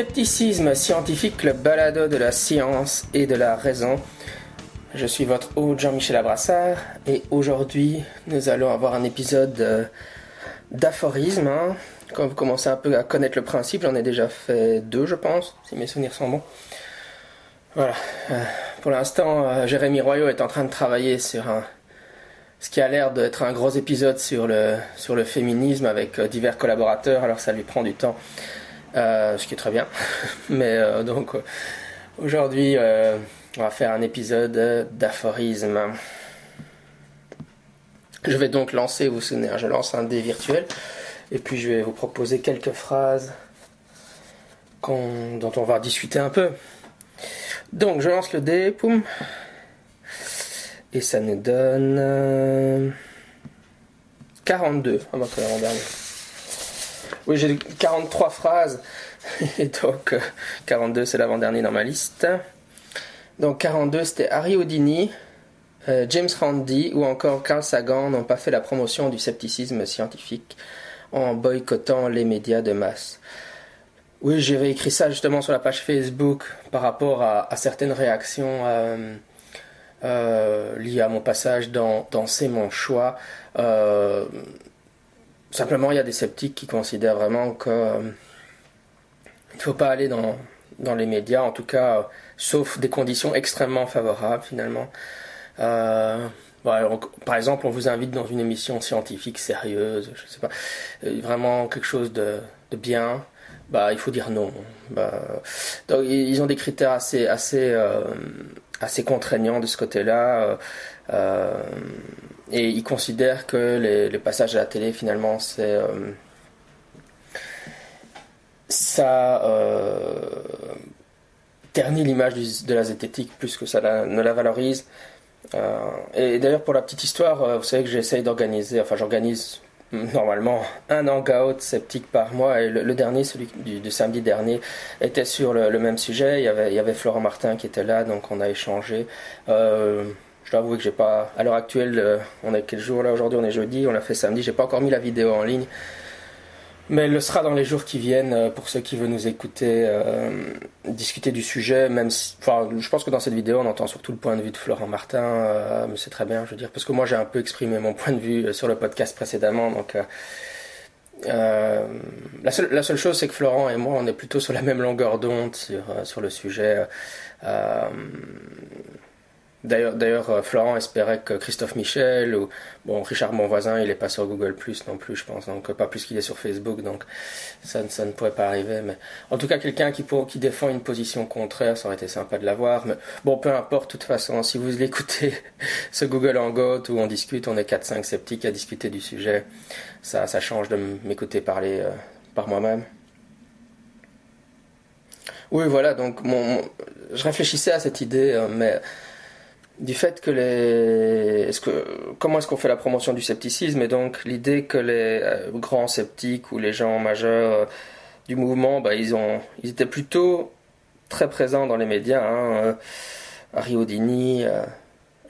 Scepticisme scientifique, le balado de la science et de la raison. Je suis votre hôte Jean-Michel Abrassard et aujourd'hui nous allons avoir un épisode euh, d'aphorisme. Hein. Quand vous commencez un peu à connaître le principe, j'en ai déjà fait deux je pense, si mes souvenirs sont bons. Voilà. Euh, pour l'instant, euh, Jérémy Royaux est en train de travailler sur ce qui a l'air d'être un gros épisode sur le féminisme avec divers collaborateurs, alors ça lui prend du temps. Euh, ce qui est très bien. Mais euh, donc aujourd'hui, euh, on va faire un épisode d'aphorisme. Je vais donc lancer, vous vous souvenez, hein, je lance un dé virtuel et puis je vais vous proposer quelques phrases dont on va discuter un peu. Donc je lance le dé, poum, et ça nous donne 42 à votre avant-dernier. Oui, j'ai 43 phrases. Et donc, 42, euh, c'est l'avant-dernier dans ma liste. Donc, 42, c'était Harry Houdini, euh, James Randi ou encore Carl Sagan n'ont pas fait la promotion du scepticisme scientifique en boycottant les médias de masse. Oui, j'avais écrit ça justement sur la page Facebook par rapport à, certaines réactions euh, liées à mon passage dans, dans C'est mon choix. Simplement, il y a des sceptiques qui considèrent vraiment qu'il euh, ne faut pas aller dans, les médias, en tout cas, euh, sauf des conditions extrêmement favorables finalement. Euh, par exemple, on vous invite dans une émission scientifique sérieuse, je sais pas, vraiment quelque chose de, de bien. Bah, il faut dire non. Bah, donc, ils ont des critères assez, assez, assez contraignants de ce côté-là. Et ils considèrent que les, passages à la télé, finalement, c'est. Euh, ça euh, ternit l'image de la zététique plus que ça ne la valorise. Euh, et d'ailleurs, pour la petite histoire, vous savez que j'essaye d'organiser, enfin, j'organise normalement un hangout sceptique par mois et le, dernier, celui du, samedi dernier, était sur le, même sujet. Il y avait Florent Martin qui était là, donc on a échangé. Je dois avouer que j'ai pas. À l'heure actuelle, euh, on est quel jour là aujourd'hui On est jeudi, on l'a fait samedi. J'ai pas encore mis la vidéo en ligne. Mais elle le sera dans les jours qui viennent euh, pour ceux qui veulent nous écouter euh, discuter du sujet. Même si, enfin, je pense que dans cette vidéo, on entend surtout le point de vue de Florent Martin, mais c'est très bien, je veux dire, parce que moi j'ai un peu exprimé mon point de vue sur le podcast précédemment, donc. la, seule, la seule chose, c'est que Florent et moi, on est plutôt sur la même longueur d'onde sur, sur le sujet. D'ailleurs, d'ailleurs, euh, Florent espérait que Christophe Michel ou bon Richard mon voisin, il est pas sur Google Plus non plus, je pense, donc pas plus qu'il est sur Facebook, donc ça, ne pourrait pas arriver. Mais en tout cas, quelqu'un qui, défend une position contraire, ça aurait été sympa de l'avoir. Mais bon, peu importe, de toute façon, si vous l'écoutez, ce Google Hangout où on discute, on est 4-5 sceptiques à discuter du sujet, ça, change de m'écouter parler euh, par moi-même. Oui, voilà, donc je réfléchissais à cette idée, euh, mais du fait que les. Comment est-ce qu'on fait la promotion du scepticisme Et donc l'idée que les euh, grands sceptiques ou les gens majeurs euh, du mouvement, bah, ils, ont... ils étaient plutôt très présents dans les médias. Hein, euh, Harry Houdini,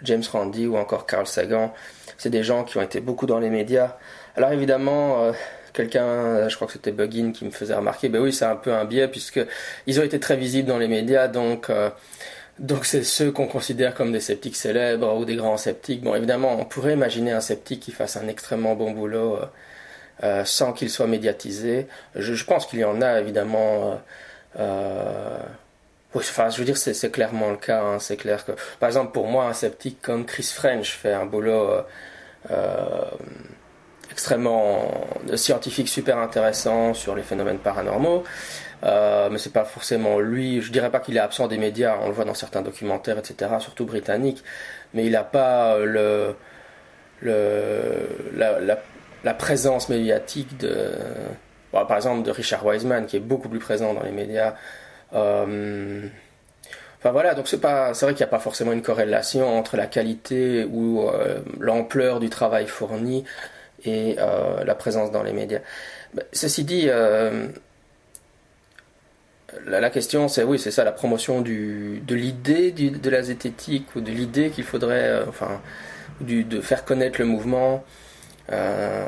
James Randi ou encore Carl Sagan. C'est des gens qui ont été beaucoup dans les médias. Alors évidemment, quelqu'un, je crois que c'était Buggin qui me faisait remarquer, ben oui, c'est un peu un biais puisque ils ont été très visibles dans les médias, donc donc c'est ceux qu'on considère comme des sceptiques célèbres ou des grands sceptiques. Bon, évidemment, on pourrait imaginer un sceptique qui fasse un extrêmement bon boulot euh, euh, sans qu'il soit médiatisé. Je, pense qu'il y en a évidemment. Euh, enfin, je veux dire, c'est clairement le cas. Hein. c'est clair que, par exemple, pour moi, un sceptique comme Chris French fait un boulot extrêmement scientifique super intéressant sur les phénomènes paranormaux. Euh, mais c'est pas forcément lui. Je dirais pas qu'il est absent des médias. On le voit dans certains documentaires, etc., surtout britanniques. Mais il n'a pas le, le la, présence médiatique de, par exemple, de Richard Wiseman, qui est beaucoup plus présent dans les médias. Euh, enfin voilà, donc c'est pas, c'est vrai qu'il n'y a pas forcément une corrélation entre la qualité ou euh, l'ampleur du travail fourni et euh, la présence dans les médias. Ceci dit, euh, la, question, c'est oui, c'est ça, la promotion de l'idée de la zététique ou de l'idée qu'il faudrait, euh, enfin, de faire connaître le mouvement. Euh,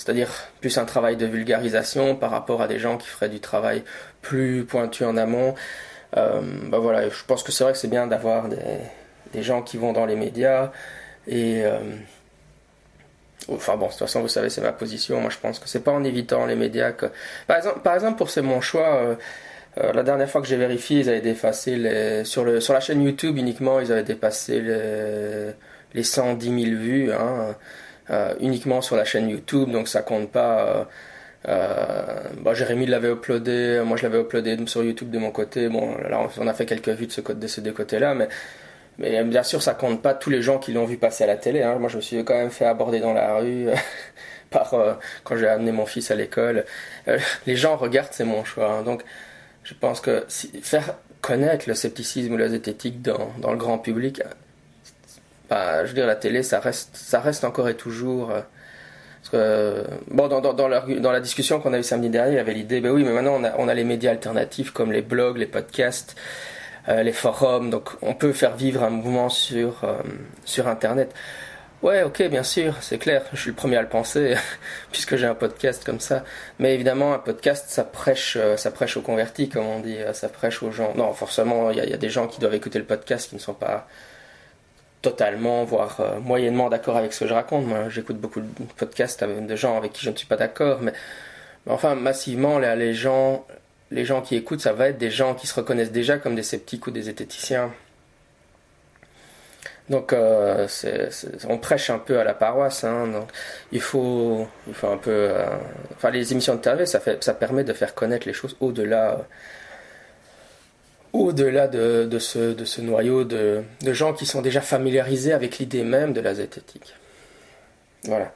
c'est-à-dire plus un travail de vulgarisation par rapport à des gens qui feraient du travail plus pointu en amont. Euh, bah voilà, je pense que c'est vrai que c'est bien d'avoir des, des, gens qui vont dans les médias et euh, Enfin bon, de toute façon, vous savez, c'est ma position. Moi, je pense que c'est pas en évitant les médias que. Par exemple, par exemple pour C'est mon choix, euh, euh, la dernière fois que j'ai vérifié, ils avaient dépassé les. Sur, le, sur la chaîne YouTube uniquement, ils avaient dépassé les, les 110 000 vues, hein, euh, uniquement sur la chaîne YouTube, donc ça compte pas. Bon, Jérémy l'avait uploadé, moi je l'avais uploadé sur YouTube de mon côté. Bon, là, on a fait quelques vues de, ce, de ces deux côtés-là, mais mais bien sûr, ça compte pas tous les gens qui l'ont vu passer à la télé. Hein. Moi, je me suis quand même fait aborder dans la rue par euh, quand j'ai amené mon fils à l'école. Euh, les gens regardent, c'est mon choix. Hein. Donc, je pense que faire connaître le scepticisme ou la zététique dans, le grand public, bah, je veux dire, la télé, ça reste, encore et toujours. Euh, parce que, bon, dans, la, discussion qu'on a eu samedi dernier, il y avait l'idée, ben oui, mais maintenant on a les médias alternatifs comme les blogs, les podcasts. Euh, les forums, donc on peut faire vivre un mouvement sur, euh, sur Internet. Ouais, ok, bien sûr, c'est clair, je suis le premier à le penser, puisque j'ai un podcast comme ça. Mais évidemment, un podcast, ça prêche, euh, ça prêche aux convertis, comme on dit, ça prêche aux gens. Non, forcément, il y, a des gens qui doivent écouter le podcast qui ne sont pas totalement, voire moyennement d'accord avec ce que je raconte. Moi, j'écoute beaucoup de podcasts de gens avec qui je ne suis pas d'accord, mais, mais enfin, massivement, les gens, les gens qui écoutent, ça va être des gens qui se reconnaissent déjà comme des sceptiques ou des zététiciens. Donc, euh, on prêche un peu à la paroisse. Hein, il faut, il un peu. Euh, enfin, les émissions de télé, ça, permet de faire connaître les choses au-delà, au-delà de, de, ce, noyau de gens qui sont déjà familiarisés avec l'idée même de la zététique. Voilà.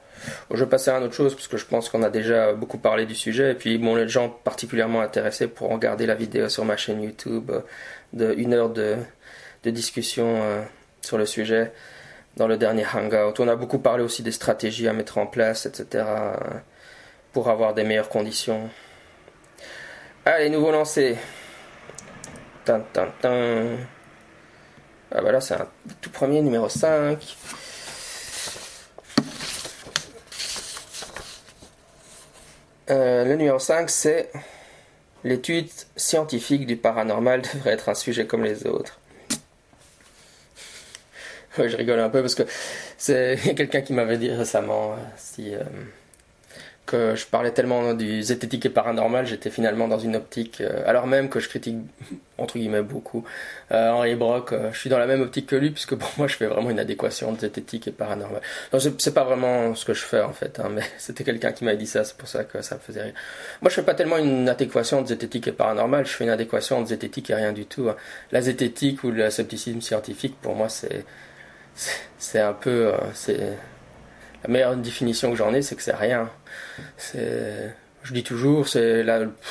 Je vais à une autre chose parce que je pense qu'on a déjà beaucoup parlé du sujet. Et puis, bon, les gens particulièrement intéressés pourront regarder la vidéo sur ma chaîne YouTube euh, de une heure de, discussion euh, sur le sujet dans le dernier Hangout. On a beaucoup parlé aussi des stratégies à mettre en place, etc. pour avoir des meilleures conditions. Allez, nouveau lancé. Ah bah là, c'est un tout premier numéro 5. Euh, le numéro 5, c'est l'étude scientifique du paranormal devrait être un sujet comme les autres. je rigole un peu parce que c'est quelqu'un qui m'avait dit récemment euh, si euh, que je parlais tellement du zététique et paranormal, j'étais finalement dans une optique, euh, alors même que je critique entre guillemets beaucoup euh, Henri Brock, euh, je suis dans la même optique que lui puisque pour moi je fais vraiment une adéquation de zététique et paranormal. Non, c'est pas vraiment ce que je fais en fait, hein, mais c'était quelqu'un qui m'a dit ça, c'est pour ça que ça me faisait rire. Moi je fais pas tellement une adéquation de zététique et paranormal, je fais une adéquation de zététique et rien du tout. Hein. La zététique ou le scepticisme scientifique pour moi c'est c'est un peu c'est la meilleure définition que j'en ai, c'est que c'est rien. Je dis toujours, c'est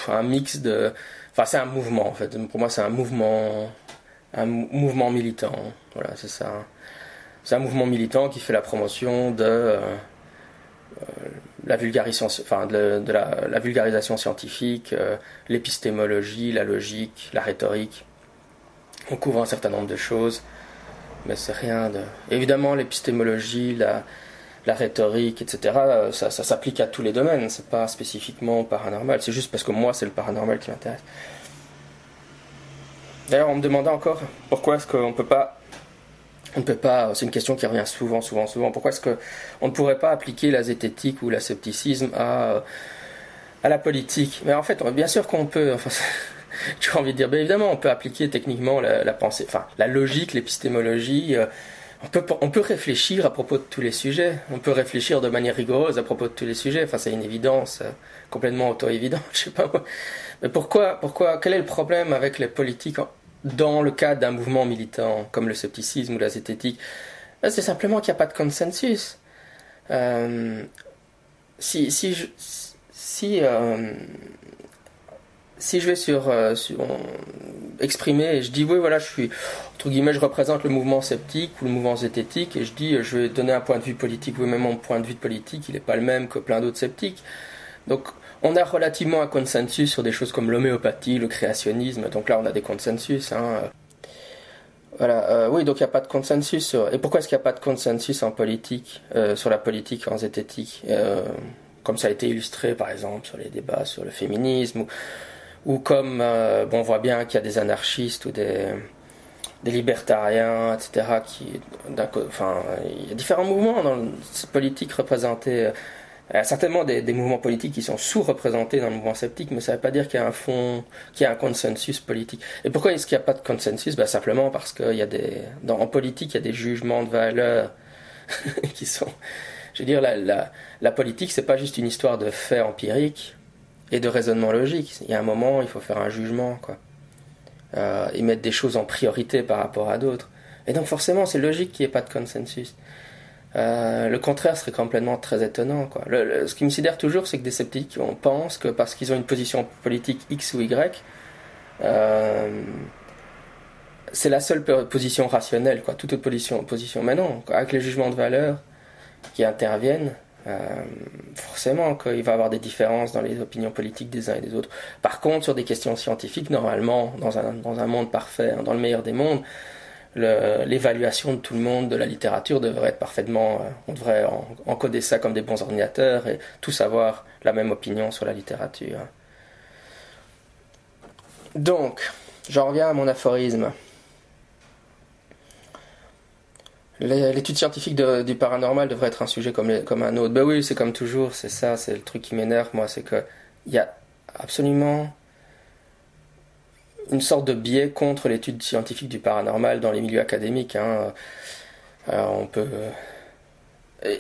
un mix de, enfin c'est un mouvement en fait. Pour moi, c'est un mouvement, un mouvement militant. Voilà, c'est ça. C'est un mouvement militant qui fait la promotion de euh, la vulgarisation, enfin de, la, vulgarisation scientifique, euh, l'épistémologie, la logique, la rhétorique. On couvre un certain nombre de choses, mais c'est rien de. Évidemment, l'épistémologie, la la rhétorique, etc., euh, ça, s'applique à tous les domaines, c'est pas spécifiquement paranormal, c'est juste parce que moi c'est le paranormal qui m'intéresse. D'ailleurs, on me demandait encore pourquoi est-ce qu'on peut pas. On ne peut pas. C'est une question qui revient souvent, souvent, souvent. Pourquoi est-ce qu'on ne pourrait pas appliquer la zététique ou la scepticisme à, à la politique? Mais en fait, bien sûr qu'on peut. As envie de dire, bien évidemment, on peut appliquer techniquement la, pensée, enfin, la logique, l'épistémologie. Euh, on peut, réfléchir à propos de tous les sujets, on peut réfléchir de manière rigoureuse à propos de tous les sujets, enfin c'est une évidence euh, complètement auto-évidente, je sais pas Mais pourquoi, pourquoi, quel est le problème avec les politiques dans le cadre d'un mouvement militant comme le scepticisme ou la zététique? Ben, C'est simplement qu'il n'y a pas de consensus. Euh, si, si, si, euh, si je vais sur, euh, exprimer et je dis oui voilà je suis entre guillemets je représente le mouvement sceptique ou le mouvement zététique et je dis je vais donner un point de vue politique. Oui mais mon point de vue politique il n'est pas le même que plein d'autres sceptiques. Donc on a relativement un consensus sur des choses comme l'homéopathie le créationnisme. Donc là on a des consensus hein. voilà euh, oui donc il n'y a pas de consensus et pourquoi est-ce qu'il n'y a pas de consensus en politique euh, sur la politique en zététique comme ça a été illustré par exemple sur les débats sur le féminisme, ou, comme euh, bon, on voit bien qu'il y a des anarchistes ou des, libertariens, etc. Qui, enfin, il y a différents mouvements dans le politique représentés. Il y a certainement des, mouvements politiques qui sont sous-représentés dans le mouvement sceptique, mais ça ne veut pas dire qu'il y a un fond, qu'il y a un consensus politique. Et pourquoi est-ce qu'il n'y a pas de consensus? Ben Simplement parce qu'il y a des, en politique, il y a des jugements de valeur qui sont. Je veux dire, la, la, la politique, c'est pas juste une histoire de faits empiriques et de raisonnement logique. Il y a un moment, il faut faire un jugement, quoi. Euh, et mettre des choses en priorité par rapport à d'autres. Et donc, forcément, c'est logique qu'il n'y ait pas de consensus. Euh, le contraire serait complètement très étonnant. Quoi. ce qui me sidère toujours, c'est que des sceptiques, on pense que parce qu'ils ont une position politique X ou Y, euh, c'est la seule position rationnelle, quoi. toute autre position, position. Mais non, avec les jugements de valeur qui interviennent, euh, forcément qu'il va y avoir des différences dans les opinions politiques des uns et des autres. Par contre, sur des questions scientifiques, normalement, dans un, monde parfait, hein, dans le meilleur des mondes, l'évaluation de tout le monde de la littérature devrait être parfaitement. Euh, on devrait encoder ça comme des bons ordinateurs et tous avoir la même opinion sur la littérature. Donc, j'en reviens à mon aphorisme. L'étude scientifique du paranormal devrait être un sujet comme, comme un autre. Ben oui, c'est comme toujours, c'est ça, c'est le truc qui m'énerve, moi, c'est qu'il y a absolument une sorte de biais contre l'étude scientifique du paranormal dans les milieux académiques. Hein. Euh, on peut.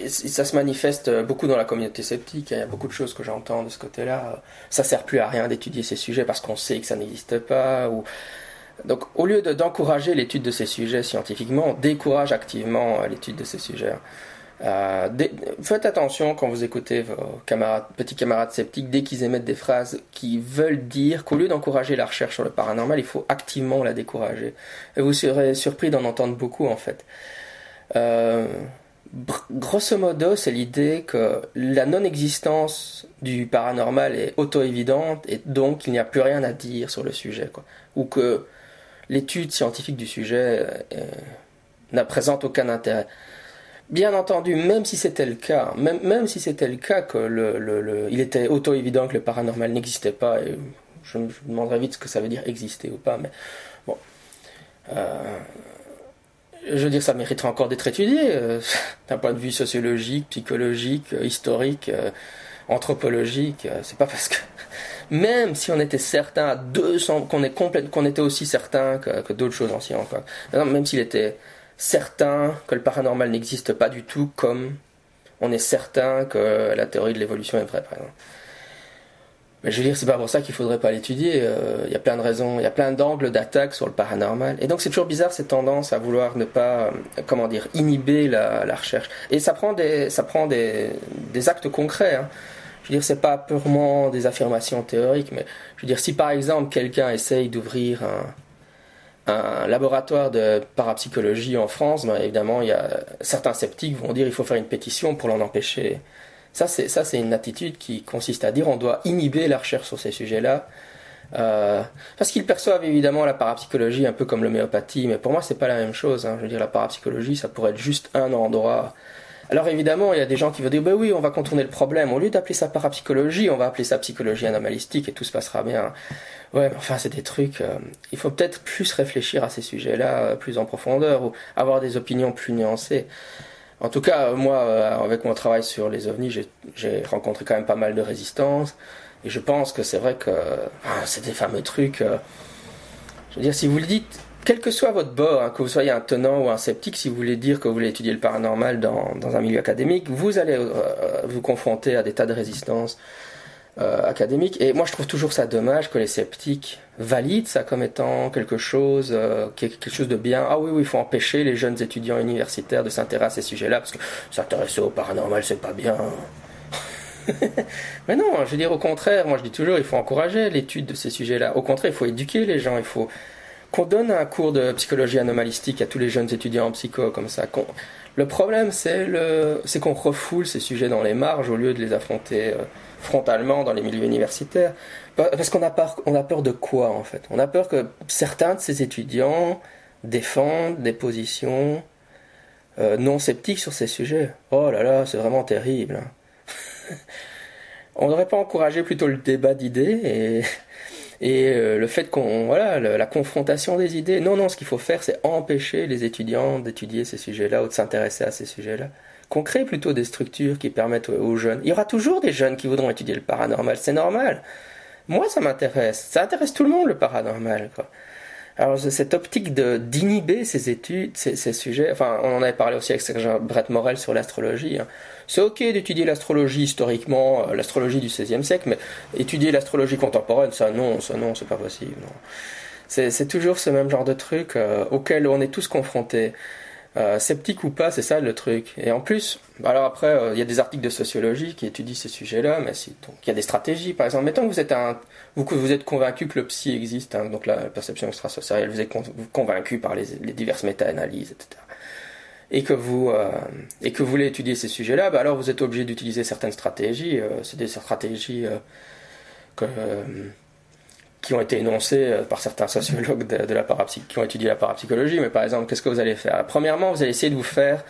ça se manifeste beaucoup dans la communauté sceptique. Il y a beaucoup de choses que j'entends de ce côté-là. Ça sert plus à rien d'étudier ces sujets parce qu'on sait que ça n'existe pas. Ou... Donc, au lieu d'encourager l'étude de ces sujets scientifiquement, on décourage activement l'étude de ces sujets. Euh, faites attention quand vous écoutez vos petits camarades sceptiques dès qu'ils émettent des phrases qui veulent dire qu'au lieu d'encourager la recherche sur le paranormal, il faut activement la décourager. Et vous serez surpris d'en entendre beaucoup en fait. Euh, grosso modo, c'est l'idée que la non-existence du paranormal est auto-évidente et donc il n'y a plus rien à dire sur le sujet. Ou que l'étude scientifique du sujet euh, n'a présente aucun intérêt. Bien entendu, même si c'était le cas, même, même si c'était le cas que le, le, il était auto-évident que le paranormal n'existait pas, et je, me demanderai vite ce que ça veut dire exister ou pas, mais bon. Euh, je veux dire, ça mériterait encore d'être étudié euh, d'un point de vue sociologique, psychologique, historique, anthropologique. c'est pas parce que même si on était certain à 200 qu'on qu'on était aussi certain que, d'autres choses en science, même s'il était certain que le paranormal n'existe pas du tout comme on est certain que la théorie de l'évolution est vraie, par exemple. Mais je veux dire, c'est pas pour ça qu'il faudrait pas l'étudier. Euh, il y a plein de raisons, il y a plein d'angles d'attaque sur le paranormal. Et donc c'est toujours bizarre cette tendance à vouloir ne pas, euh, comment dire, inhiber la, recherche. Et ça prend des, ça prend des, des actes concrets. Hein. Je veux dire, c'est pas purement des affirmations théoriques, mais je veux dire, si par exemple quelqu'un essaye d'ouvrir un, laboratoire de parapsychologie en France, ben évidemment, il y a certains sceptiques vont dire il faut faire une pétition pour l'en empêcher. Ça, c'est ça, c'est une attitude qui consiste à dire on doit inhiber la recherche sur ces sujets-là, euh, parce qu'ils perçoivent évidemment la parapsychologie un peu comme l'homéopathie, mais pour moi, c'est pas la même chose. Hein. Je veux dire, la parapsychologie, ça pourrait être juste un endroit. Alors évidemment, il y a des gens qui vont dire, ben oui, on va contourner le problème. Au lieu d'appeler ça parapsychologie, on va appeler ça psychologie anomalistique et tout se passera bien. Ouais, mais enfin, c'est des trucs. Euh, il faut peut-être plus réfléchir à ces sujets-là euh, plus en profondeur ou avoir des opinions plus nuancées. En tout cas, euh, moi, avec mon travail sur les ovnis, j'ai rencontré quand même pas mal de résistance. Et je pense que c'est vrai que ah, c'est des fameux trucs. je veux dire, si vous le dites, quel que soit votre bord, hein, que vous soyez un tenant ou un sceptique, si vous voulez dire que vous voulez étudier le paranormal dans, dans un milieu académique, vous allez vous confronter à des tas de résistances euh, académique. Et moi, je trouve toujours ça dommage que les sceptiques valident ça comme étant quelque chose, euh, quelque chose de bien. Ah oui, oui, il faut empêcher les jeunes étudiants universitaires de s'intéresser à ces sujets-là parce que s'intéresser au paranormal, c'est pas bien. Mais non, je veux dire au contraire, moi je dis toujours, il faut encourager l'étude de ces sujets-là. Au contraire, il faut éduquer les gens, il faut qu'on donne un cours de psychologie anomalistique à tous les jeunes étudiants en psycho comme ça. Le problème, c'est le, c'est qu'on refoule ces sujets dans les marges au lieu de les affronter. Euh, frontalement dans les milieux universitaires. Parce qu'on a peur, on a peur de quoi en fait? On a peur que certains de ces étudiants défendent des positions euh, non sceptiques sur ces sujets. Oh là là, c'est vraiment terrible. Hein. on n'aurait pas encouragé plutôt le débat d'idées et, et euh, le fait qu'on voilà la confrontation des idées. Non, non, ce qu'il faut faire, c'est empêcher les étudiants d'étudier ces sujets-là ou de s'intéresser à ces sujets-là. Qu'on crée plutôt des structures qui permettent aux jeunes. Il y aura toujours des jeunes qui voudront étudier le paranormal, c'est normal. Moi, ça m'intéresse. Ça intéresse tout le monde le paranormal. Quoi. Alors cette optique de d'inhiber ces études, ces, sujets, enfin on en avait parlé aussi avec Serge Brett Morel sur l'astrologie. Hein. C'est ok d'étudier l'astrologie historiquement, euh, l'astrologie du XVIe siècle, mais étudier l'astrologie contemporaine, ça non, ça non, c'est pas possible. C'est toujours ce même genre de truc euh, auquel on est tous confrontés. Euh, sceptique ou pas, c'est ça le truc. Et en plus, alors après, euh, il y a des articles de sociologie qui étudient ces sujets-là, mais donc il y a des stratégies. Par exemple, mettons que vous êtes un, vous, vous êtes convaincu que le psy existe, hein, donc la perception extrasensorielle, vous êtes convaincu par les, diverses méta-analyses, etc. Et que vous euh, et que vous voulez étudier ces sujets-là, bah alors vous êtes obligé d'utiliser certaines stratégies. c'est des stratégies que qui ont été énoncés euh, par certains sociologues de, la qui ont étudié la parapsychologie. Mais par exemple, qu'est-ce que vous allez faire? Premièrement, vous allez essayer de vous faire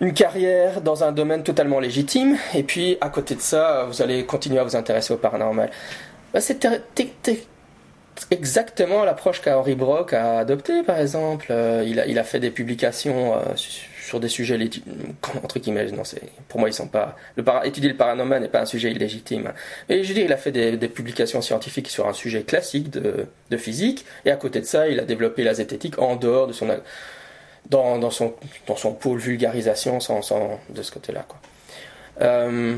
une carrière dans un domaine totalement légitime, et puis à côté de ça, vous allez continuer à vous intéresser au paranormal. Bah, c'est exactement l'approche qu'Henri Brock a adoptée, par exemple. Euh, il, a, fait des publications euh, sur des sujets entre guillemets non c'est pour moi ils sont pas étudier le paranormal n'est pas un sujet illégitime. Et je dis il a fait des, publications scientifiques sur un sujet classique de, physique et à côté de ça il a développé la zététique en dehors de son dans, son dans son pôle vulgarisation sans, de ce côté là quoi. Euh,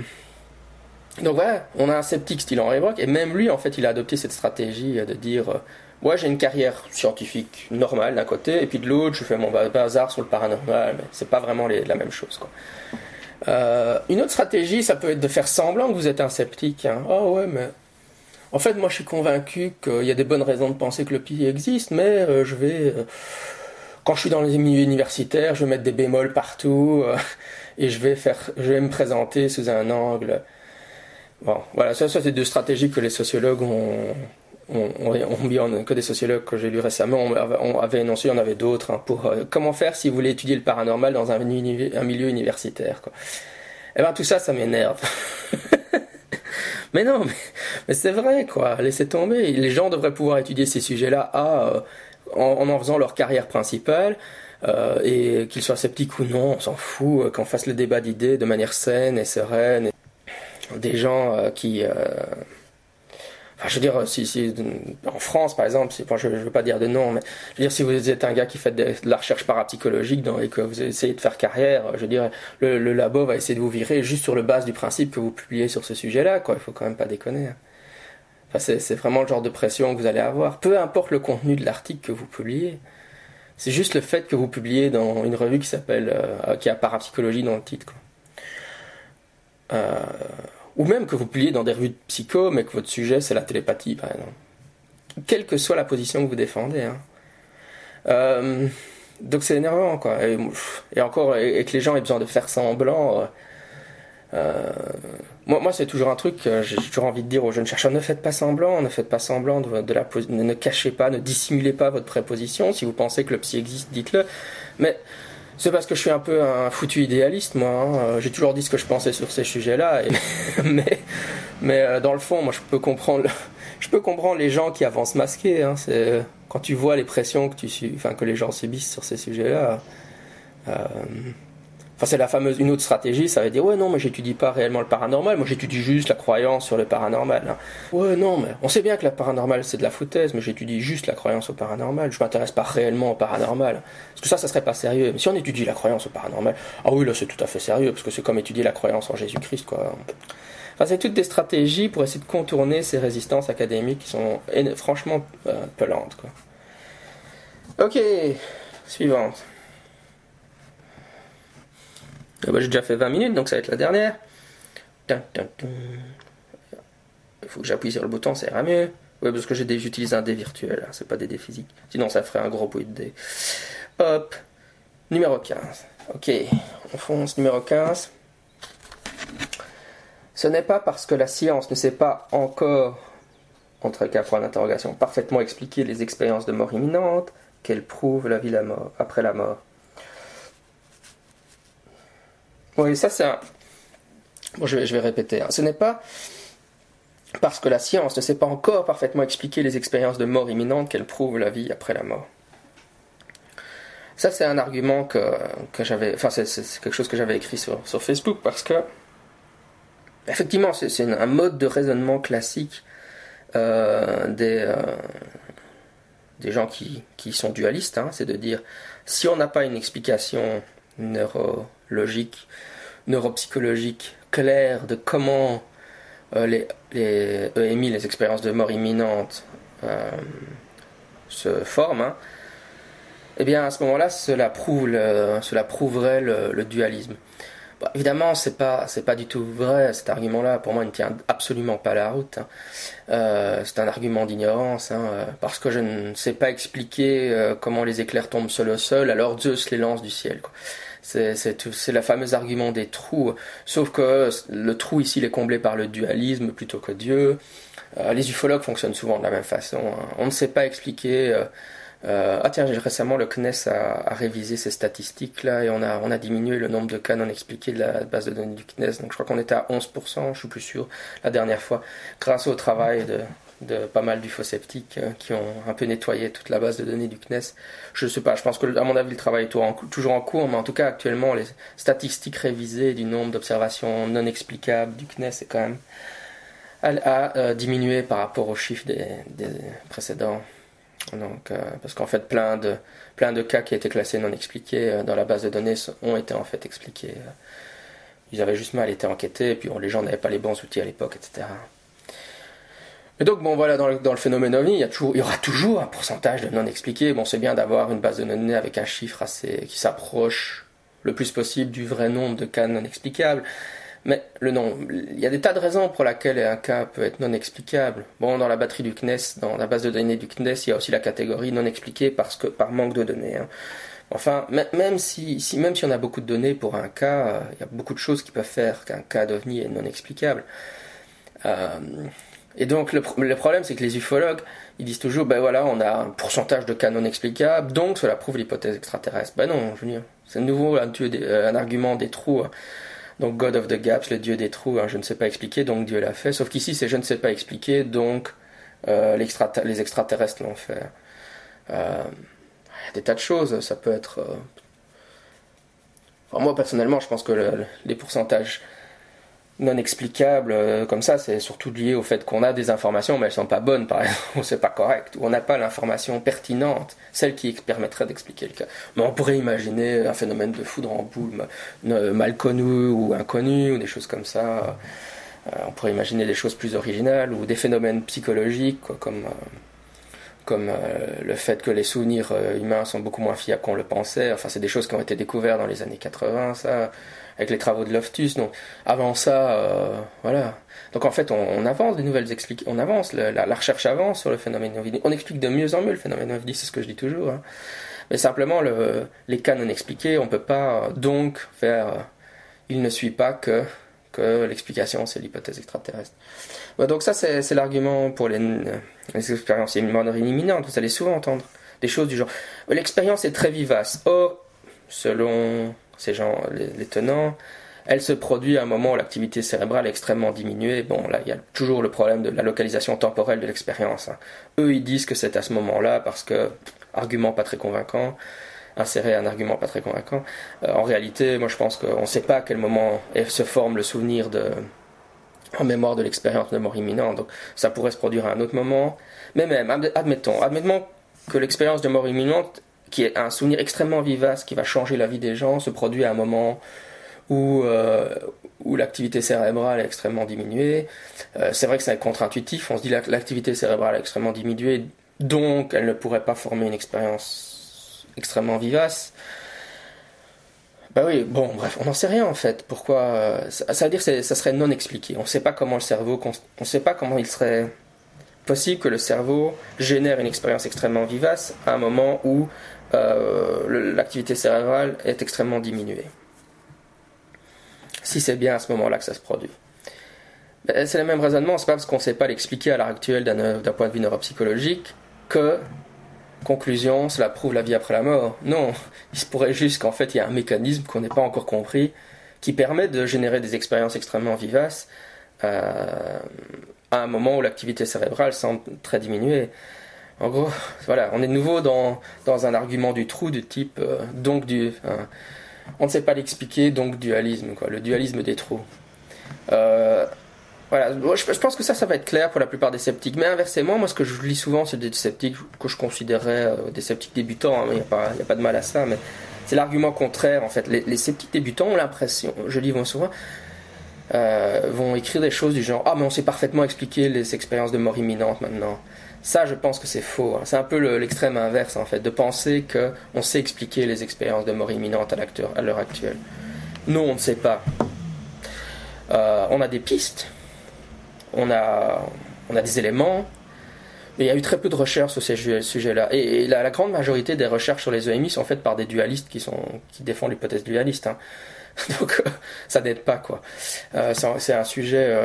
donc voilà on a un sceptique style Henri Brock et même lui en fait il a adopté cette stratégie de dire moi, j'ai une carrière scientifique normale d'un côté, et puis de l'autre, je fais mon bazar sur le paranormal, mais c'est pas vraiment la même chose. Quoi. Euh, une autre stratégie, ça peut être de faire semblant que vous êtes un sceptique. Oh ouais, mais en fait, moi, je suis convaincu qu'il y a des bonnes raisons de penser que le pi existe, mais euh, je vais, euh, quand je suis dans les milieux universitaires, je vais mettre des bémols partout et je vais faire, je vais me présenter sous un angle. Bon, voilà, ça, ça c'est deux stratégies que les sociologues ont, on, on, que des sociologues que j'ai lu récemment on, avait énoncé, il y en avait d'autres, hein, pour euh, comment faire si vous voulez étudier le paranormal dans un, un milieu universitaire. Quoi. Eh ben tout ça, ça m'énerve. mais non, mais, c'est vrai, quoi. Laissez tomber. Les gens devraient pouvoir étudier ces sujets-là euh, en, en faisant leur carrière principale. Euh, et qu'ils soient sceptiques ou non, on s'en fout, qu'on fasse le débat d'idées de manière saine et sereine. Des gens qui, Enfin, je veux dire, si, si, en France, par exemple, je ne veux pas dire de nom, mais je veux dire, si vous êtes un gars qui fait de, la recherche parapsychologique et que vous essayez de faire carrière, je veux dire, le, le, labo va essayer de vous virer juste sur le base du principe que vous publiez sur ce sujet-là, quoi. Il faut quand même pas déconner. Hein. Enfin, c'est vraiment le genre de pression que vous allez avoir. Peu importe le contenu de l'article que vous publiez. C'est juste le fait que vous publiez dans une revue qui s'appelle, euh, qui a parapsychologie dans le titre, quoi. Euh, ou même que vous publiez dans des revues de psycho, mais que votre sujet c'est la télépathie, par exemple. Quelle que soit la position que vous défendez. Hein. Euh, donc c'est énervant, quoi. Et, encore, et, que les gens aient besoin de faire semblant. Euh, euh moi, c'est toujours un truc, j'ai toujours envie de dire aux jeunes chercheurs ne faites pas semblant, ne faites pas semblant de, la ne cachez pas, ne dissimulez pas votre préposition. Si vous pensez que le psy existe, dites-le. Mais c'est parce que je suis un peu un foutu idéaliste, moi. Hein. Euh, j'ai toujours dit ce que je pensais sur ces sujets-là, mais, mais euh, dans le fond, moi, je peux comprendre, je peux comprendre les gens qui avancent masqués. Hein. C'est quand tu vois les pressions que tu, enfin, que les gens subissent sur ces sujets-là. Euh, Enfin, c'est la fameuse une autre stratégie, ça va dire ouais non mais j'étudie pas réellement le paranormal, moi j'étudie juste la croyance sur le paranormal. Hein. Ouais non mais on sait bien que le paranormal c'est de la foutaise, mais j'étudie juste la croyance au paranormal. Je m'intéresse pas réellement au paranormal. Parce que ça, ça serait pas sérieux. Mais si on étudie la croyance au paranormal, ah oui là c'est tout à fait sérieux parce que c'est comme étudier la croyance en Jésus-Christ quoi. Enfin, c'est toutes des stratégies pour essayer de contourner ces résistances académiques qui sont franchement euh, pelantes quoi. Ok, suivante. Ah bah, j'ai déjà fait 20 minutes, donc ça va être la dernière. Il faut que j'appuie sur le bouton, ça ira mieux. Oui, parce que j'utilise un dé virtuel, hein, c'est pas des dés physiques. Sinon, ça ferait un gros bruit de dé. Hop, numéro 15. Ok, on fonce numéro 15. Ce n'est pas parce que la science ne sait pas encore, entre cas point d'interrogation, parfaitement expliquer les expériences de mort imminente qu'elle prouve la vie la mort, après la mort. Oui, ça c'est un... Bon, je vais, répéter. hein. Ce n'est pas parce que la science ne sait pas encore parfaitement expliquer les expériences de mort imminente qu'elle prouve la vie après la mort. Ça, c'est un argument que, que j'avais. Enfin, c'est- quelque chose que j'avais écrit sur, sur Facebook parce que, effectivement, c'est c'est un mode de raisonnement classique euh, des, euh, des gens qui, qui sont dualistes. hein. c'est de dire si on n'a pas une explication neurologique, neuropsychologique claire de comment euh, les, les EMI, les expériences de mort imminente, euh, se forment, hein, eh bien à ce moment-là, cela, prouve cela prouverait le, dualisme. Évidemment, c'est pas pas du tout vrai. Cet argument-là, pour moi, il ne tient absolument pas la route. hein. Euh, c'est un argument d'ignorance, hein, euh, parce que je ne sais pas expliquer euh, comment les éclairs tombent sur le sol, alors Zeus les lance du ciel. C'est le fameux argument des trous. Sauf que le trou ici il est comblé par le dualisme plutôt que Dieu. Euh, les ufologues fonctionnent souvent de la même façon. hein. On ne sait pas expliquer. euh, euh, ah tiens, récemment le CNES a, révisé ces statistiques là et on a, on a diminué le nombre de cas non expliqués de la base de données du CNES. Donc je crois qu'on était à 11%, je suis plus sûr, la dernière fois, grâce au travail de, de pas mal d'ufosceptiques euh, qui ont un peu nettoyé toute la base de données du CNES. Je sais pas, je pense que à mon avis le travail est toujours en, cours, mais en tout cas actuellement les statistiques révisées du nombre d'observations non explicables du CNES est quand même a, euh, diminué par rapport aux chiffres des, précédents. Donc, euh, parce qu'en fait, plein de, plein de cas qui étaient classés non expliqués euh, dans la base de données ont été en fait expliqués. Ils avaient juste mal été enquêtés, et puis les gens n'avaient pas les bons outils à l'époque, etc. Et donc, bon, voilà, dans le, dans le phénomène OVNI, il y, a toujours, il y aura toujours un pourcentage de non expliqués. Bon, c'est bien d'avoir une base de données avec un chiffre assez, qui s'approche le plus possible du vrai nombre de cas non explicables. Mais le nom, il y a des tas de raisons pour lesquelles un cas peut être non explicable. Bon, dans la batterie du CNES, dans la base de données du CNES, il y a aussi la catégorie non expliquée parce que par manque de données. hein. Enfin, même si, si même si on a beaucoup de données pour un cas, euh, il y a beaucoup de choses qui peuvent faire qu'un cas d'OVNI est non explicable. Euh, et donc le, pro- le problème, c'est que les ufologues, ils disent toujours, ben voilà, on a un pourcentage de cas non explicables, donc cela prouve l'hypothèse extraterrestre. Ben non, je veux dire, c'est nouveau un, euh, argument des trous. hein. Donc God of the Gaps, le dieu des trous, hein, je ne sais pas expliquer, donc Dieu l'a fait. Sauf qu'ici, c'est je ne sais pas expliquer, donc euh, les extraterrestres l'ont fait. Euh, il y a des tas de choses, ça peut être... moi, personnellement, je pense que le- le- les pourcentages non explicables euh, comme ça, c'est surtout lié au fait qu'on a des informations, mais elles sont pas bonnes, par exemple, c'est pas correct, ou on n'a pas l'information pertinente, celle qui permettrait d'expliquer le cas. Mais on pourrait imaginer un phénomène de foudre en boule ne- mal connu ou inconnu, ou des choses comme ça. Euh, on pourrait imaginer des choses plus originales, ou des phénomènes psychologiques, comme, euh, comme euh, le fait que les souvenirs euh, humains sont beaucoup moins fiables qu'on le pensait. Enfin, c'est des choses qui ont été découvertes dans les années 80, ça avec les travaux de Loftus. Donc avant ça, euh, voilà. Donc en fait, on, avance des nouvelles on avance, la, recherche avance sur le phénomène ovni. On explique de mieux en mieux le phénomène ovni, c'est ce que je dis toujours. hein. Mais simplement, le, les cas non expliqués, on peut pas euh, donc faire. euh, il ne suit pas que que l'explication c'est l'hypothèse extraterrestre. Donc ça c'est l'argument pour les, les expériences imminentes. Vous allez souvent entendre des choses du genre l'expérience est très vivace. Or, selon ces gens, les, tenants, elle se produit à un moment où l'activité cérébrale est extrêmement diminuée. Bon, là, il y a toujours le problème de la localisation temporelle de l'expérience. hein. Eux, ils disent que c'est à ce moment-là parce que, argument pas très convaincant, insérer un argument pas très convaincant. Euh, en réalité, moi, je pense qu'on ne sait pas à quel moment se forme le souvenir de, en mémoire de l'expérience de mort imminente. Donc, ça pourrait se produire à un autre moment. Mais même, ad- admettons, admettons que l'expérience de mort imminente, qui est un souvenir extrêmement vivace, qui va changer la vie des gens, se produit à un moment où, euh, où l'activité cérébrale est extrêmement diminuée. Euh, c'est vrai que c'est contre-intuitif. On se dit que l'activité cérébrale est extrêmement diminuée, donc elle ne pourrait pas former une expérience extrêmement vivace. Bah oui, bon, bref, on n'en sait rien en fait. Pourquoi euh, ça, ça veut dire que ça serait non expliqué. On ne sait pas comment le cerveau, on ne sait pas comment il serait possible que le cerveau génère une expérience extrêmement vivace à un moment où euh, l'activité cérébrale est extrêmement diminuée. Si c'est bien à ce moment-là que ça se produit. Ben, C'est le même raisonnement, c'est pas parce qu'on ne sait pas l'expliquer à l'heure actuelle d'un point de vue neuropsychologique que, conclusion, cela prouve la vie après la mort. Non, il se pourrait juste qu'en fait il y a un mécanisme qu'on n'ait pas encore compris qui permet de générer des expériences extrêmement vivaces à un moment où l'activité cérébrale semble très diminuée. En gros, voilà, on est de nouveau dans, dans un argument du trou du type donc du. on ne sait pas l'expliquer, donc dualisme, quoi, le dualisme des trous. Euh, voilà, je, pense que ça, ça va être clair pour la plupart des sceptiques. Mais inversement, moi, ce que je lis souvent, c'est des sceptiques que je considérais euh, des sceptiques débutants. Il hein, n'y a, pas, de mal à ça, mais c'est l'argument contraire, en fait. Les, sceptiques débutants ont l'impression, je lis souvent, euh, vont écrire des choses du genre Ah, mais on sait parfaitement expliquer les expériences de mort imminente maintenant. Ça, je pense que c'est faux. Hein. C'est un peu l'extrême inverse, en fait, de penser qu'on sait expliquer les expériences de mort imminente à l'heure actuelle. Non, on ne sait pas. Euh, on a des pistes, on a, des éléments, mais il y a eu très peu de recherches sur ces sujets-là. Et, la, grande majorité des recherches sur les EMI sont faites par des dualistes qui défendent l'hypothèse dualiste. Hein. Donc euh, ça n'aide pas quoi. Euh, c'est un sujet.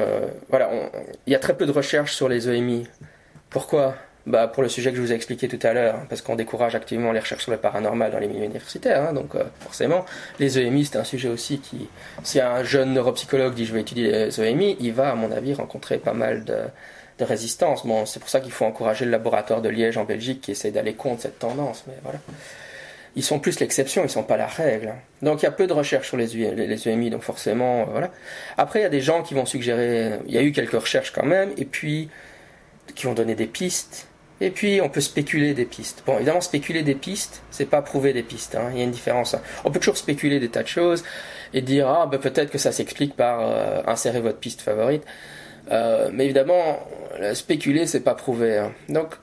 voilà, il y a très peu de recherches sur les EMI. Pourquoi? Bah, pour le sujet que je vous ai expliqué tout à l'heure, hein, parce qu'on décourage activement les recherches sur le paranormal dans les milieux universitaires, hein, donc euh, forcément, les EMI, c'est un sujet aussi qui, si un jeune neuropsychologue dit je vais étudier les EMI, il va, à mon avis, rencontrer pas mal de, de résistance. Bon, c'est pour ça qu'il faut encourager le laboratoire de Liège en Belgique qui essaie d'aller contre cette tendance, mais voilà. Ils sont plus l'exception, ils sont pas la règle. Hein. Donc il y a peu de recherches sur les, les EMI, donc forcément, euh, voilà. Après, il y a des gens qui vont suggérer, il y a eu quelques recherches quand même, et puis qui vont donner des pistes, et puis, on peut spéculer des pistes. Bon, évidemment, spéculer des pistes, c'est pas prouver des pistes. Hein. Il y a une différence. Hein. On peut toujours spéculer des tas de choses et dire ah ben peut-être que ça s'explique par euh, insérer votre piste favorite. Euh, mais évidemment, spéculer, c'est pas prouver. Hein. Donc,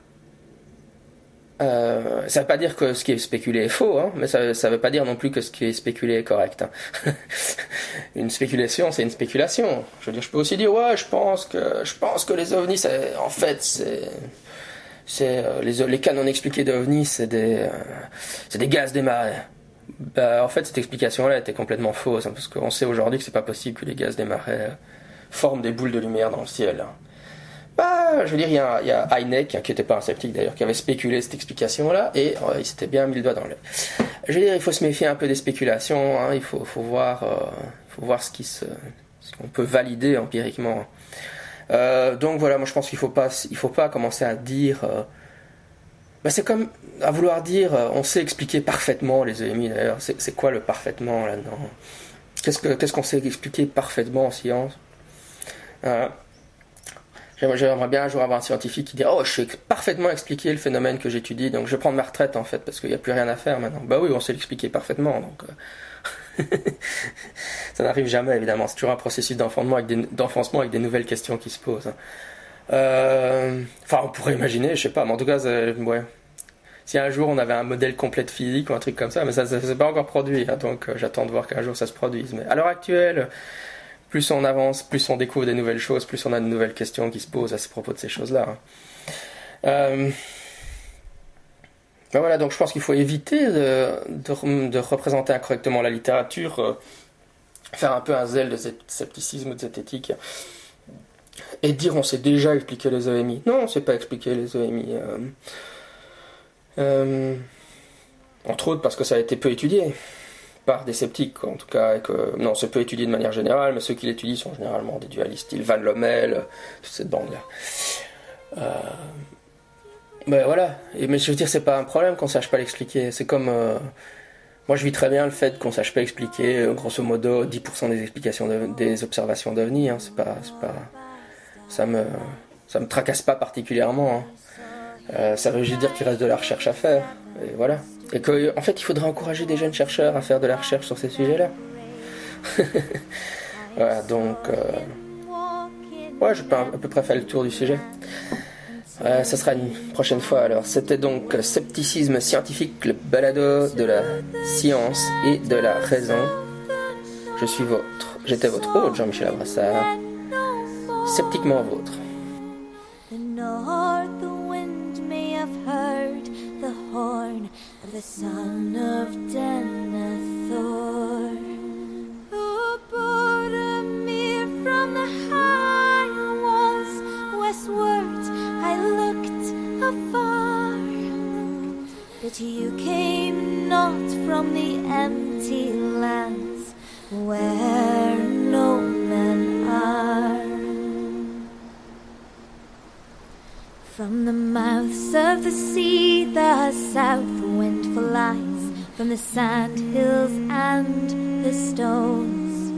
euh, ça veut pas dire que ce qui est spéculé est faux, mais ça, ça veut pas dire non plus que ce qui est spéculé est correct. une spéculation, c'est une spéculation. Je veux dire, je peux aussi dire ouais, je pense que je pense que les ovnis, en fait, c'est c'est euh, les, les cas non expliqués d'OVNI, c'est des, euh, des gaz des marées. Bah, en fait, cette explication-là était complètement fausse, hein, parce qu'on sait aujourd'hui que c'est pas possible que les gaz des marais euh, forment des boules de lumière dans le ciel. Hein. Bah, je veux dire, il y a, a Heineck, hein, qui n'était pas un sceptique d'ailleurs, qui avait spéculé cette explication-là, et il s'était bien mis le doigt dans le. Je veux dire, il faut se méfier un peu des spéculations, il faut, voir, faut voir ce qu'on peut valider empiriquement. Euh, donc voilà, moi je pense qu'il faut pas, il faut pas commencer à dire. Euh, bah, c'est comme à vouloir dire, euh, on sait expliquer parfaitement les EMI d'ailleurs. C'est quoi le parfaitement là-dedans? Qu'est-ce qu'on ce qu'on sait expliquer parfaitement en science? J'aimerais bien un jour avoir un scientifique qui dit Oh, je sais parfaitement expliquer le phénomène que j'étudie, donc je vais prendre ma retraite en fait, parce qu'il n'y a plus rien à faire maintenant. Bah oui, on sait l'expliquer parfaitement, donc. ça n'arrive jamais, évidemment. C'est toujours un processus d'enfancement avec, des, avec des nouvelles questions qui se posent. Euh, enfin, on pourrait imaginer, je sais pas, mais en tout cas, ouais. Si un jour on avait un modèle complet de physique ou un truc comme ça, mais ça ne s'est pas encore produit, hein, donc euh, j'attends de voir qu'un jour ça se produise. Mais à l'heure actuelle, plus on avance, plus on découvre des nouvelles choses, plus on a de nouvelles questions qui se posent à ce propos de ces choses-là. Hein. Euh, ben voilà, donc je pense qu'il faut éviter de, représenter incorrectement la littérature, euh, faire un peu un zèle de scepticisme ou de zététique, et dire on sait déjà expliquer les EMI. Non, on ne sait pas expliquer les EMI. Euh, euh, entre autres parce que ça a été peu étudié des sceptiques, en tout cas, et que, non, c'est peu étudié de manière générale, mais ceux qui l'étudient sont généralement des dualistes, Van Lommel, toute cette bande-là. Ben voilà. Mais je veux dire, c'est pas un problème qu'on sache pas l'expliquer. C'est comme. Euh, moi, je vis très bien le fait qu'on sache pas expliquer, euh, grosso modo, 10% des explications des observations d'avenir. Hein. C'est pas. Ça me. Ça me tracasse pas particulièrement. Hein. Euh, ça veut juste dire qu'il reste de la recherche à faire. Et voilà. Et qu'en en fait, il faudrait encourager des jeunes chercheurs à faire de la recherche sur ces sujets-là. voilà, donc. Ouais, je peux à peu près faire le tour du sujet. Euh, ça sera une prochaine fois alors. C'était donc Scepticisme scientifique, le balado de la science et de la raison. Je suis votre, j'étais votre hôte Jean-Michel Abrassard. Sceptiquement vôtre. the son of Denethor, who me from the high walls westward I looked afar, but you came not from the empty lands where no men are. From the mouths of the sea, the south wind flies, from the sand hills and the stones.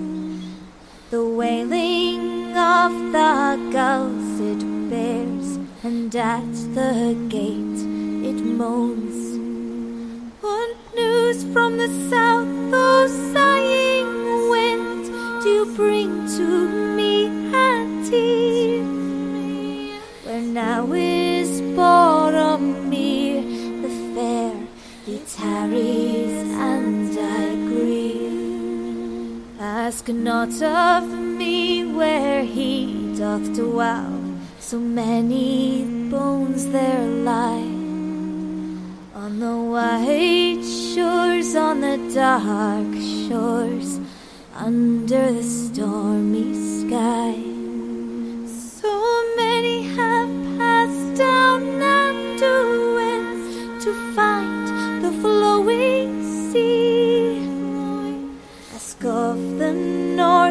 The wailing of the gulls it bears, and at the gate it moans. What news from the south, oh sighing wind, do you bring to me at eve? Where now is and I grieve. Ask not of me where he doth dwell, so many bones there lie. On the white shores, on the dark shores, under the stormy sky. So many have passed down and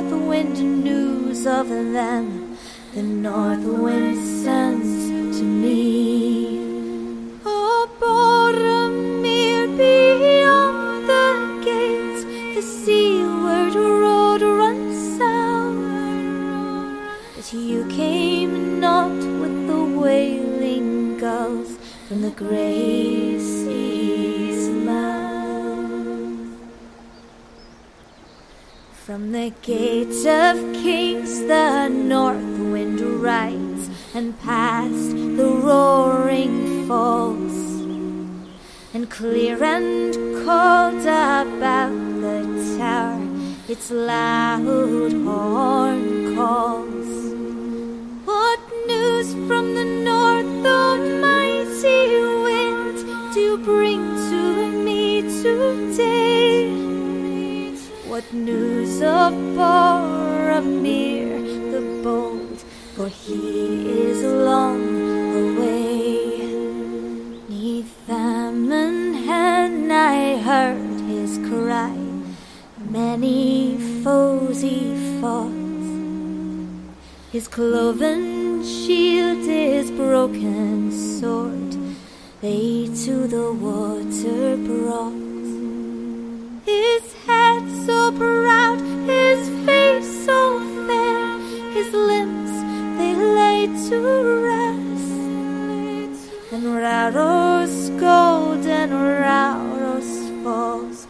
north wind news of them, the north wind sends to me. Oh, Boromir, beyond the gates, the seaward road runs south. But you came not with the wailing gulls from the grey The gates of kings the north wind rides, and past the roaring falls, and clear and cold about the tower, its loud horn calls. What news from the north, oh mighty wind, do you bring to me today? What news of Boromir the bold, for he is long away. Neath Amon I heard his cry, many foes he fought. His cloven shield, his broken sword, they to the water brought. To rest. And Raros gold and Raros falls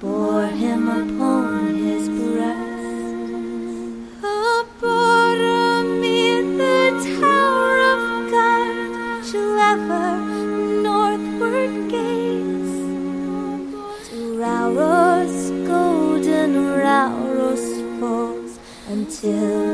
bore him upon his breast. Oh, Boromir, the tower of God, shall ever northward gaze. To Rauros golden Rauros falls until